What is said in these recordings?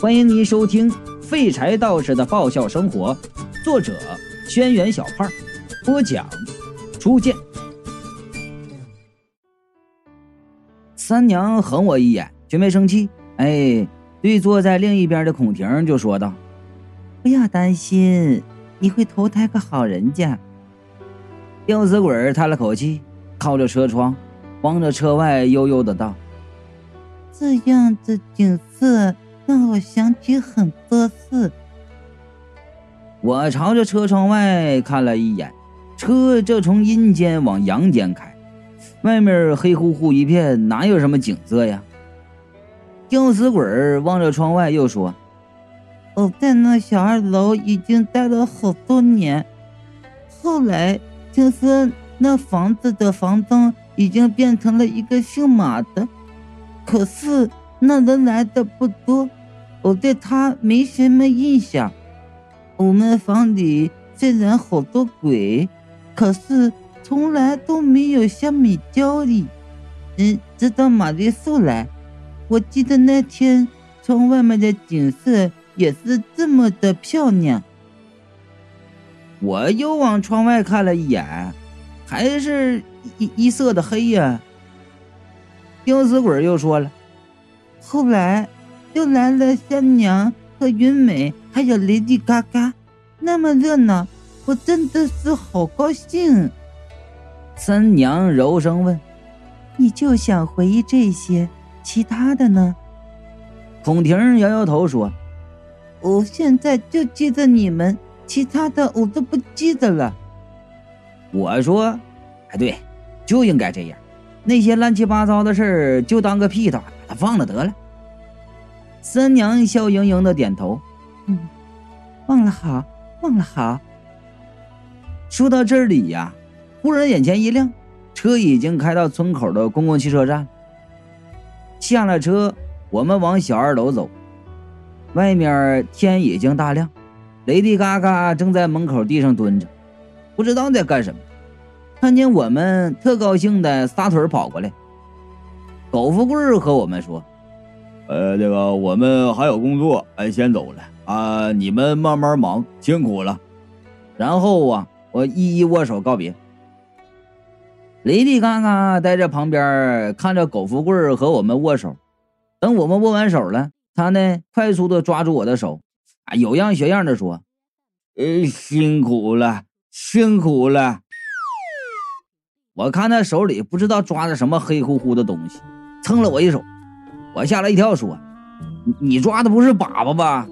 欢迎您收听《废柴道士的爆笑生活》，作者：轩辕小胖，播讲：初见。三娘横我一眼，却没生气。哎，对坐在另一边的孔婷就说道：“不要担心，你会投胎个好人家。”吊死鬼叹了口气，靠着车窗，望着车外，悠悠的道：“这样的景色。”让我想起很多事。我朝着车窗外看了一眼，车正从阴间往阳间开，外面黑乎乎一片，哪有什么景色呀？吊死鬼望着窗外又说：“我在那小二楼已经待了好多年，后来听说那房子的房东已经变成了一个姓马的，可是那人来的不多。”我对他没什么印象。我们房里虽然好多鬼，可是从来都没有像米焦里。嗯，直到玛丽素来，我记得那天窗外面的景色也是这么的漂亮。我又往窗外看了一眼，还是一一色的黑呀。吊死鬼又说了，后来。又来了三娘和云美，还有雷迪嘎嘎，那么热闹，我真的是好高兴。三娘柔声问：“你就想回忆这些，其他的呢？”孔婷摇摇头说：“我现在就记得你们，其他的我都不记得了。”我说：“哎，对，就应该这样，那些乱七八糟的事儿就当个屁把它放了得了。”三娘笑盈盈的点头，嗯，忘了好，忘了好。说到这里呀，忽然眼前一亮，车已经开到村口的公共汽车站。下了车，我们往小二楼走。外面天已经大亮，雷迪嘎嘎正在门口地上蹲着，不知道在干什么。看见我们，特高兴的撒腿跑过来。苟富贵和我们说。呃，这个我们还有工作，哎，先走了啊！你们慢慢忙，辛苦了。然后啊，我一一握手告别。雷迪嘎嘎待在旁边看着狗富贵和我们握手。等我们握完手了，他呢快速的抓住我的手，啊，有样学样的说：“呃，辛苦了，辛苦了。”我看他手里不知道抓着什么黑乎乎的东西，蹭了我一手。我吓了一跳，说：“你你抓的不是粑粑吧？”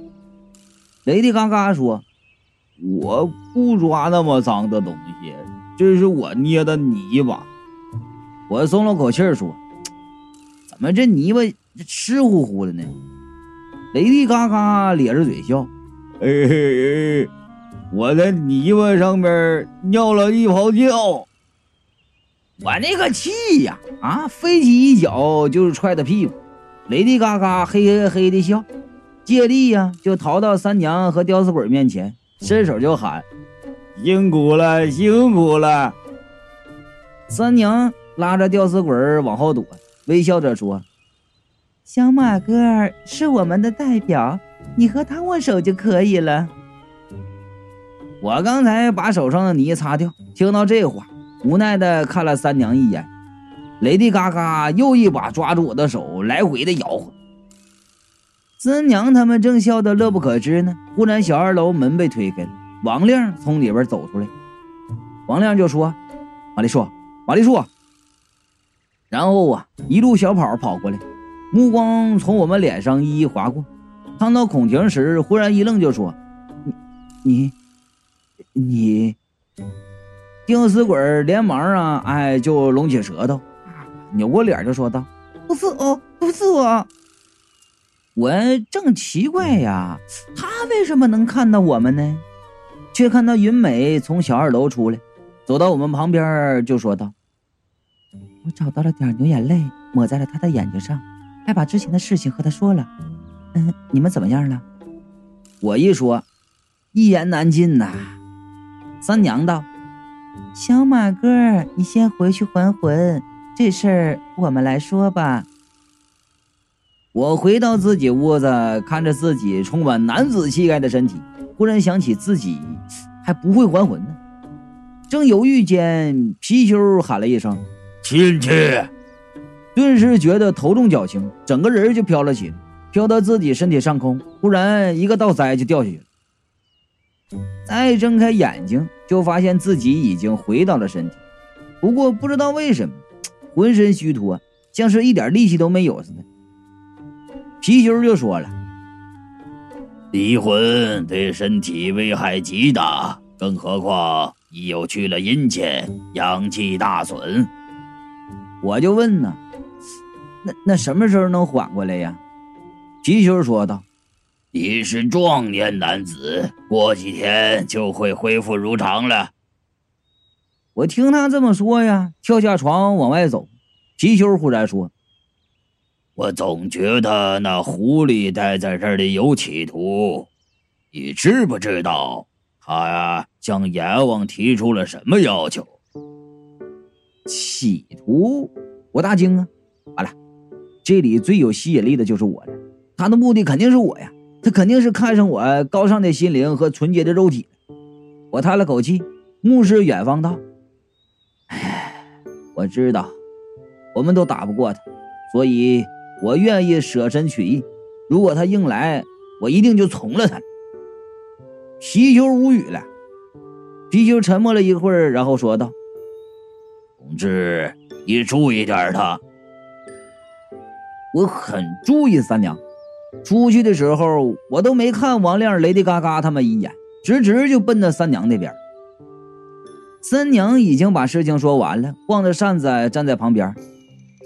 雷迪嘎嘎说：“我不抓那么脏的东西，这是我捏的泥巴。”我松了口气说：“怎么这泥巴湿乎乎的呢？”雷迪嘎嘎咧着嘴笑：“嘿嘿嘿，我在泥巴上面尿了一泡尿。”我那个气呀！啊，飞起一脚就是踹他屁股。雷迪嘎嘎嘿嘿嘿的笑，借力呀，就逃到三娘和吊死鬼面前，伸手就喊：“辛苦了，辛苦了！”三娘拉着吊死鬼往后躲，微笑着说：“小马哥是我们的代表，你和他握手就可以了。”我刚才把手上的泥擦掉，听到这话，无奈的看了三娘一眼。雷迪嘎嘎又一把抓住我的手，来回的摇晃。三娘他们正笑得乐不可支呢，忽然小二楼门被推开了，王亮从里边走出来。王亮就说：“马丽树，马丽树。”然后啊，一路小跑跑过来，目光从我们脸上一一划过，看到孔婷时，忽然一愣，就说：“你，你，你。”吊死鬼连忙啊，哎，就拢起舌头。扭过脸就说道：“不是我，不是我。我正奇怪呀，他为什么能看到我们呢？却看到云美从小二楼出来，走到我们旁边就说道：‘我找到了点牛眼泪，抹在了他的眼睛上，还把之前的事情和他说了。嗯，你们怎么样了？’我一说，一言难尽呐。三娘道：‘小马哥，你先回去还魂。’这事儿我们来说吧。我回到自己屋子，看着自己充满男子气概的身体，忽然想起自己还不会还魂呢。正犹豫间，貔貅喊了一声：“亲戚！”顿时觉得头重脚轻，整个人就飘了起来，飘到自己身体上空。忽然一个倒栽就掉下去了。再睁开眼睛，就发现自己已经回到了身体，不过不知道为什么，浑身虚脱，像是一点力气都没有似的。貔貅就说了：“离婚对身体危害极大，更何况……”你又去了阴间，阳气大损。我就问呢，那那什么时候能缓过来呀？貔貅说道：“你是壮年男子，过几天就会恢复如常了。”我听他这么说呀，跳下床往外走。吉修忽然说：“我总觉得那狐狸待在这里有企图，你知不知道？”他呀，向阎王提出了什么要求？企图？我大惊啊！完了，这里最有吸引力的就是我了。他的目的肯定是我呀，他肯定是看上我高尚的心灵和纯洁的肉体。我叹了口气，目视远方道：“唉，我知道，我们都打不过他，所以我愿意舍身取义。如果他硬来，我一定就从了他。”皮球无语了，皮球沉默了一会儿，然后说道：“同志，你注意点他。”我很注意三娘。出去的时候，我都没看王亮、雷迪嘎嘎他们一眼，直直就奔到三娘那边。三娘已经把事情说完了，晃着扇子站在旁边。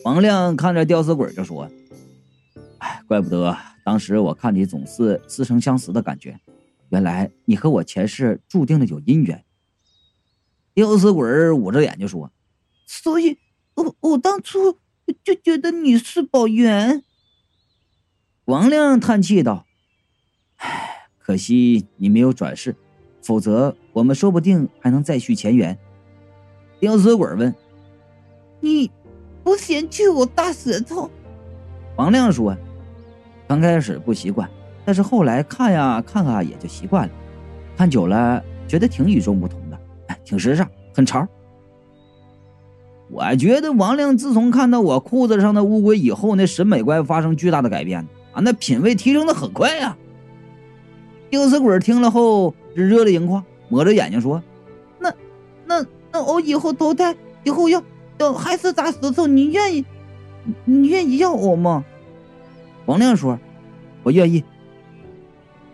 王亮看着吊死鬼就说：“哎，怪不得当时我看你总是似曾相识的感觉。”原来你和我前世注定了有姻缘。吊死鬼捂着眼就说：“所以，我我当初就觉得你是宝源。”王亮叹气道：“唉，可惜你没有转世，否则我们说不定还能再续前缘。”吊死鬼问：“你不嫌弃我大舌头？”王亮说：“刚开始不习惯。”但是后来看呀看啊也就习惯了，看久了觉得挺与众不同的，哎，挺时尚，很潮。我觉得王亮自从看到我裤子上的乌龟以后，那审美观发生巨大的改变啊，那品味提升的很快呀。吊死鬼听了后是热泪盈眶，抹着眼睛说：“那那那我以后投胎以后要要还是砸石头？你愿意？你愿意要我吗？”王亮说：“我愿意。”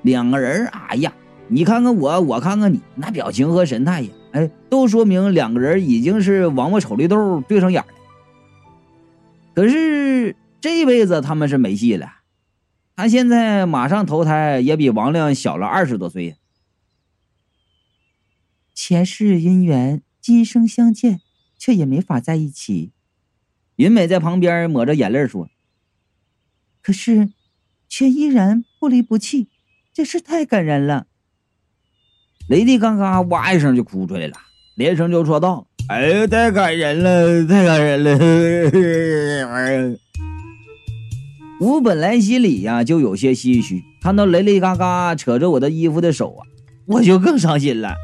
两个人，哎呀，你看看我，我看看你，那表情和神态呀，哎，都说明两个人已经是王八瞅绿豆对上眼了。可是这辈子他们是没戏了，他现在马上投胎也比王亮小了二十多岁呀。前世姻缘，今生相见，却也没法在一起。云美在旁边抹着眼泪说：“可是，却依然不离不弃。”真是太感人了！雷迪刚刚哇一声就哭出来了，连声就说道：“哎呀，太感人了，太感人了！”我本来心里呀就有些唏嘘，看到雷雷嘎嘎扯着我的衣服的手啊，我就更伤心了。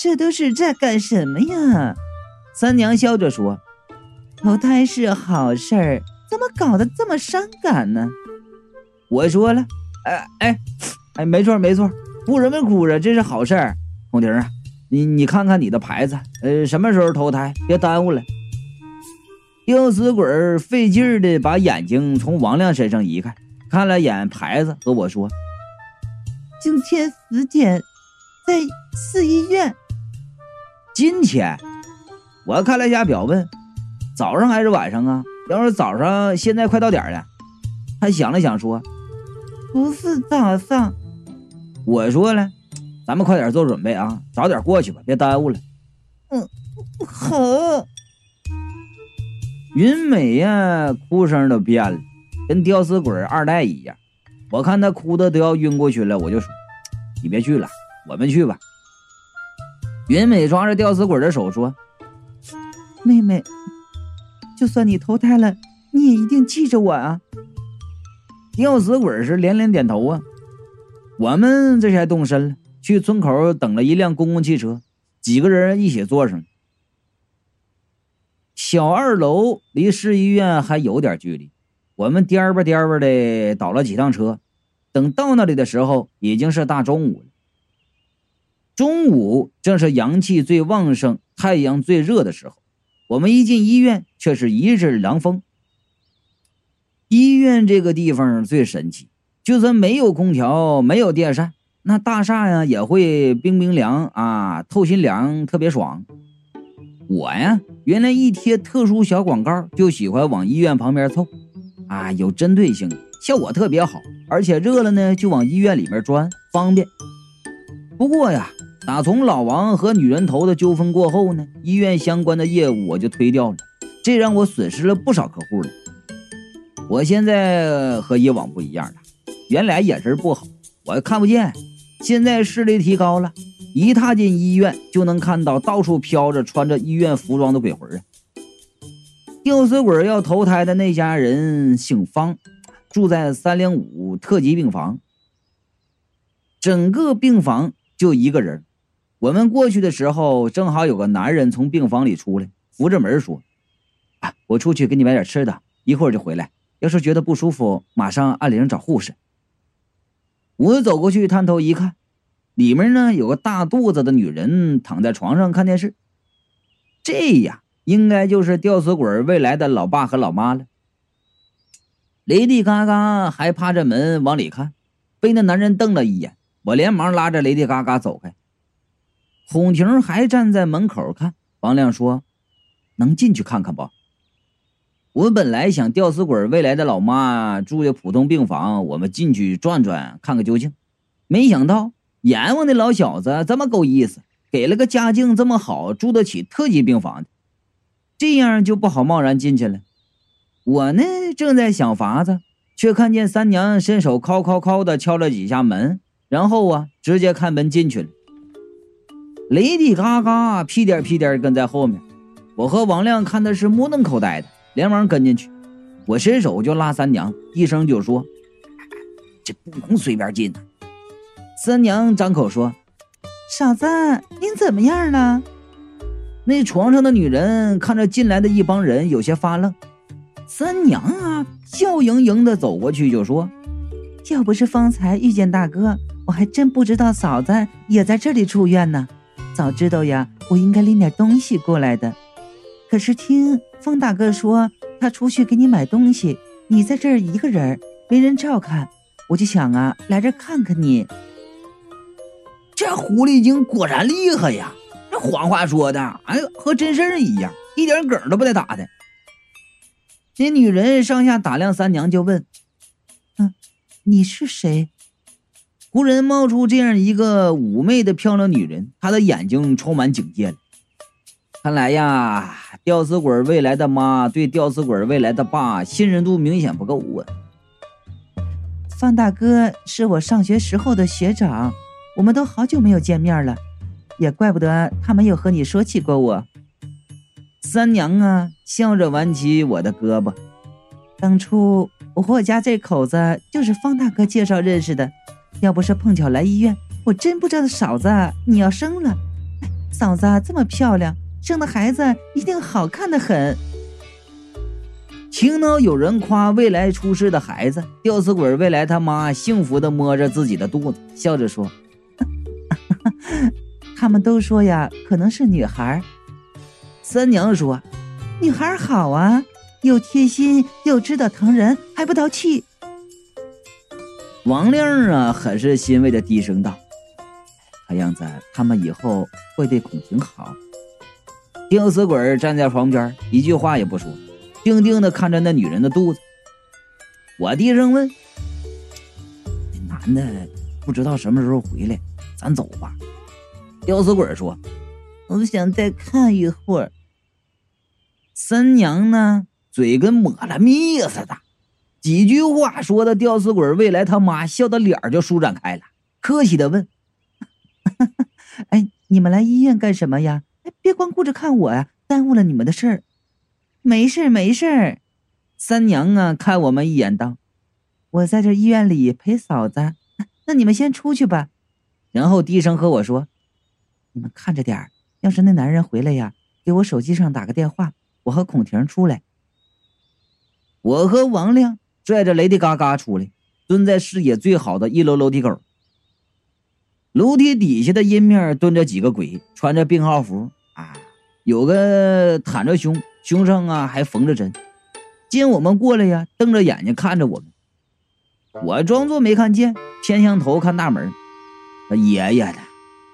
这都是在干什么呀？三娘笑着说：“投胎是好事儿，怎么搞得这么伤感呢？”我说了。哎哎哎，没错没错，哭什么哭啊？这是好事儿。红婷啊，你你看看你的牌子，呃，什么时候投胎？别耽误了。吊死鬼费劲的把眼睛从王亮身上移开，看了眼牌子，和我说：“今天十点在市医院。”今天，我看了一下表，问：“早上还是晚上啊？”要是早上，现在快到点了。他想了想说。不是早上，我说了，咱们快点做准备啊，早点过去吧，别耽误了。嗯，好。云美呀，哭声都变了，跟吊死鬼二代一样。我看他哭的都要晕过去了，我就说：“你别去了，我们去吧。”云美抓着吊死鬼的手说：“妹妹，就算你投胎了，你也一定记着我啊！吊死鬼是连连点头啊。我们这才动身了，去村口等了一辆公共汽车，几个人一起坐上。小二楼离市医院还有点距离，我们颠吧颠吧的倒了几趟车，等到那里的时候已经是大中午了。中午正是阳气最旺盛、太阳最热的时候，我们一进医院却是一阵凉风。医院这个地方最神奇，就算没有空调、没有电扇，那大厦呀也会冰冰凉啊，透心凉，特别爽。我呀，原来一贴特殊小广告就喜欢往医院旁边凑，啊，有针对性，效果特别好，而且热了呢就往医院里面钻，方便。不过呀。打从老王和女人头的纠纷过后呢，医院相关的业务我就推掉了，这让我损失了不少客户了。我现在和以往不一样了，原来眼神不好，我看不见，现在视力提高了，一踏进医院就能看到到处飘着穿着医院服装的鬼魂啊！吊死鬼要投胎的那家人姓方，住在三零五特级病房，整个病房就一个人。我们过去的时候，正好有个男人从病房里出来，扶着门说：“啊，我出去给你买点吃的，一会儿就回来。要是觉得不舒服，马上按铃找护士。”我走过去探头一看，里面呢有个大肚子的女人躺在床上看电视。这呀，应该就是吊死鬼未来的老爸和老妈了。雷迪嘎嘎还趴着门往里看，被那男人瞪了一眼，我连忙拉着雷迪嘎嘎走开。孔婷还站在门口看。王亮说：“能进去看看不？”我本来想吊死鬼未来的老妈住的普通病房，我们进去转转看个究竟。没想到阎王的老小子这么够意思，给了个家境这么好、住得起特级病房的，这样就不好贸然进去了。我呢正在想法子，却看见三娘伸手敲敲敲的敲了几下门，然后啊直接开门进去了。雷迪嘎嘎屁颠屁颠跟在后面，我和王亮看的是目瞪口呆的，连忙跟进去。我伸手就拉三娘，一声就说：“这不能随便进。”三娘张口说：“嫂子，您怎么样了？”那床上的女人看着进来的一帮人，有些发愣。三娘啊，笑盈盈的走过去就说：“要不是方才遇见大哥，我还真不知道嫂子也在这里住院呢。”早知道呀，我应该拎点东西过来的。可是听风大哥说，他出去给你买东西，你在这儿一个人，没人照看，我就想啊，来这看看你。这狐狸精果然厉害呀！这谎话说的，哎，和真事儿一样，一点梗都不带打的。那女人上下打量三娘，就问：“嗯，你是谁？”忽然冒出这样一个妩媚的漂亮女人，她的眼睛充满警戒。看来呀，吊死鬼未来的妈对吊死鬼未来的爸信任度明显不够啊。方大哥是我上学时候的学长，我们都好久没有见面了，也怪不得他没有和你说起过我。三娘啊，笑着挽起我的胳膊。当初我和我家这口子就是方大哥介绍认识的。要不是碰巧来医院，我真不知道嫂子你要生了。嫂子这么漂亮，生的孩子一定好看的很。听到有人夸未来出世的孩子，吊死鬼未来他妈幸福的摸着自己的肚子，笑着说：“ 他们都说呀，可能是女孩。”三娘说：“女孩好啊，又贴心又知道疼人，还不淘气。”王亮啊，很是欣慰的低声道：“看样子他们以后会对孔婷好。”吊死鬼站在旁边，一句话也不说，定定的看着那女人的肚子。我低声问：“那男的不知道什么时候回来，咱走吧。”吊死鬼说：“我想再看一会儿。”三娘呢，嘴跟抹了蜜似的。几句话说的，吊死鬼未来他妈笑的脸就舒展开了，客气的问：“ 哎，你们来医院干什么呀？哎，别光顾着看我呀，耽误了你们的事儿。”“没事没事三娘啊，看我们一眼，道：“我在这医院里陪嫂子，那你们先出去吧。”然后低声和我说：“你们看着点儿，要是那男人回来呀，给我手机上打个电话，我和孔婷出来。”我和王亮拽着雷迪嘎嘎出来，蹲在视野最好的一楼楼梯口。楼梯底下的阴面蹲着几个鬼，穿着病号服啊，有个袒着胸，胸上啊还缝着针。见我们过来呀，瞪着眼睛看着我们。我装作没看见，偏向头看大门。爷爷的，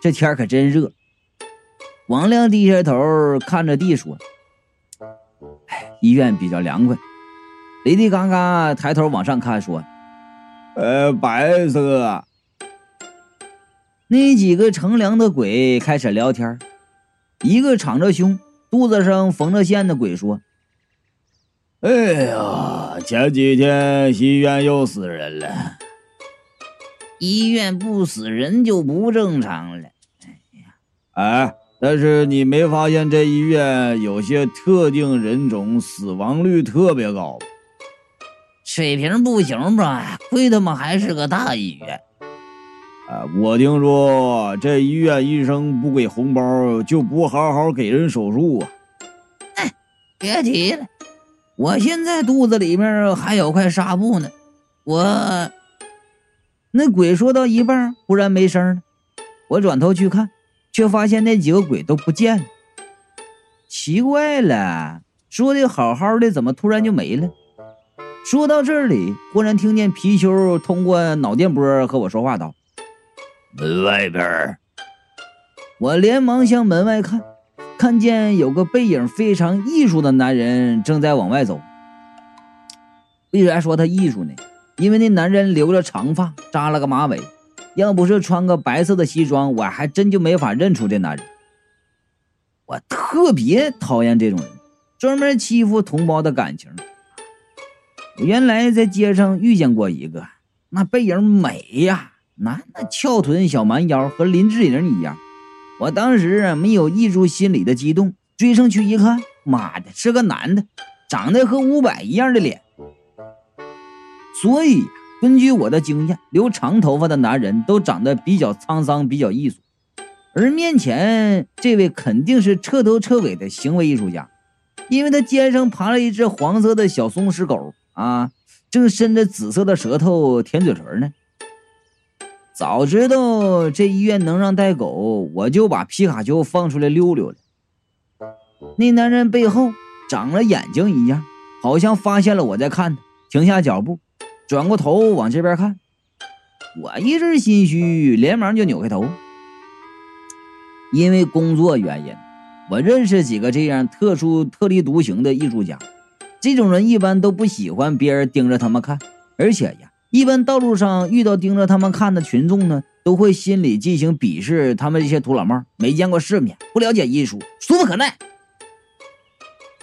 这天可真热。王亮低下头看着地说：“哎，医院比较凉快。”雷迪嘎嘎抬头往上看说：“呃，白色。”那几个乘凉的鬼开始聊天。一个敞着胸、肚子上缝着线的鬼说：“哎呀，前几天医院又死人了。医院不死人就不正常了。哎呀，哎，但是你没发现这医院有些特定人种死亡率特别高？水平不行吧？亏他妈还是个大医院。”啊，我听说这医院医生不给红包，就不好好给人手术啊！哎，别提了，我现在肚子里面还有块纱布呢。我那鬼说到一半，忽然没声了。我转头去看，却发现那几个鬼都不见了。奇怪了，说的好好的，怎么突然就没了？说到这里，忽然听见皮丘通过脑电波和我说话道。门外边，我连忙向门外看，看见有个背影非常艺术的男人正在往外走。为啥说他艺术呢？因为那男人留着长发，扎了个马尾，要不是穿个白色的西装，我还真就没法认出这男人。我特别讨厌这种人，专门欺负同胞的感情。原来在街上遇见过一个，那背影美呀。那那翘臀小蛮腰和林志颖一样，我当时没有抑住心里的激动，追上去一看，妈的，是个男的，长得和伍佰一样的脸。所以根据我的经验，留长头发的男人都长得比较沧桑，比较艺术，而面前这位肯定是彻头彻尾的行为艺术家，因为他肩上爬了一只黄色的小松狮狗啊，正伸着紫色的舌头舔嘴唇呢。早知道这医院能让带狗，我就把皮卡丘放出来溜溜了。那男人背后长了眼睛一样，好像发现了我在看他，停下脚步，转过头往这边看。我一阵心虚，连忙就扭开头。因为工作原因，我认识几个这样特殊、特立独行的艺术家。这种人一般都不喜欢别人盯着他们看，而且呀。一般道路上遇到盯着他们看的群众呢，都会心里进行鄙视，他们这些土老帽没见过世面，不了解艺术，俗不可耐。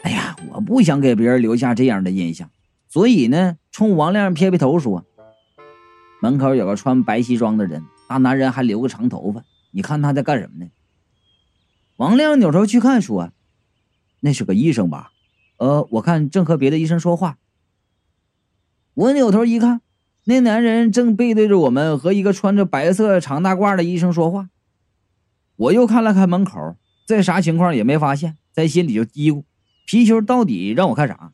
哎呀，我不想给别人留下这样的印象，所以呢，冲王亮撇撇头说：“门口有个穿白西装的人，大男人还留个长头发，你看他在干什么呢？”王亮扭头去看，说：“那是个医生吧？呃，我看正和别的医生说话。”我扭头一看。那男人正背对着我们，和一个穿着白色长大褂的医生说话。我又看了看门口，这啥情况也没发现，在心里就嘀咕：皮球到底让我看啥？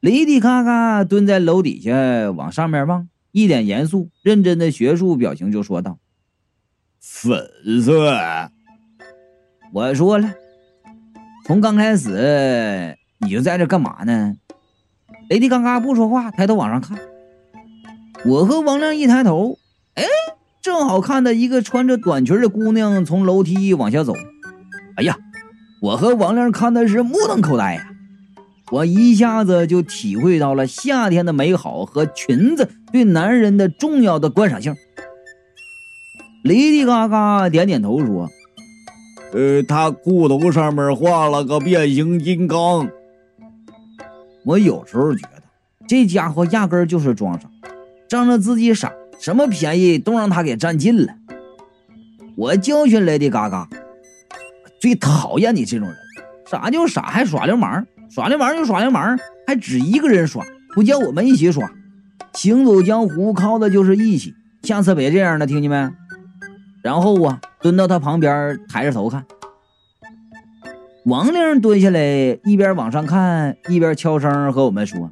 雷迪咔咔蹲在楼底下往上面望，一脸严肃认真的学术表情就说道：“粉色。”我说了，从刚开始你就在这干嘛呢？雷迪嘎嘎不说话，抬头往上看。我和王亮一抬头，哎，正好看到一个穿着短裙的姑娘从楼梯往下走。哎呀，我和王亮看的是目瞪口呆呀！我一下子就体会到了夏天的美好和裙子对男人的重要的观赏性。雷迪嘎嘎点点头说：“呃，他裤头上面画了个变形金刚。”我有时候觉得这家伙压根就是装傻。仗着自己傻，什么便宜都让他给占尽了。我教训雷迪嘎嘎，最讨厌你这种人。啥叫傻还耍流氓？耍流氓就耍流氓，还只一个人耍，不叫我们一起耍。行走江湖靠的就是义气，下次别这样了，听见没？然后啊，蹲到他旁边，抬着头看。王玲蹲下来，一边往上看，一边悄声和我们说。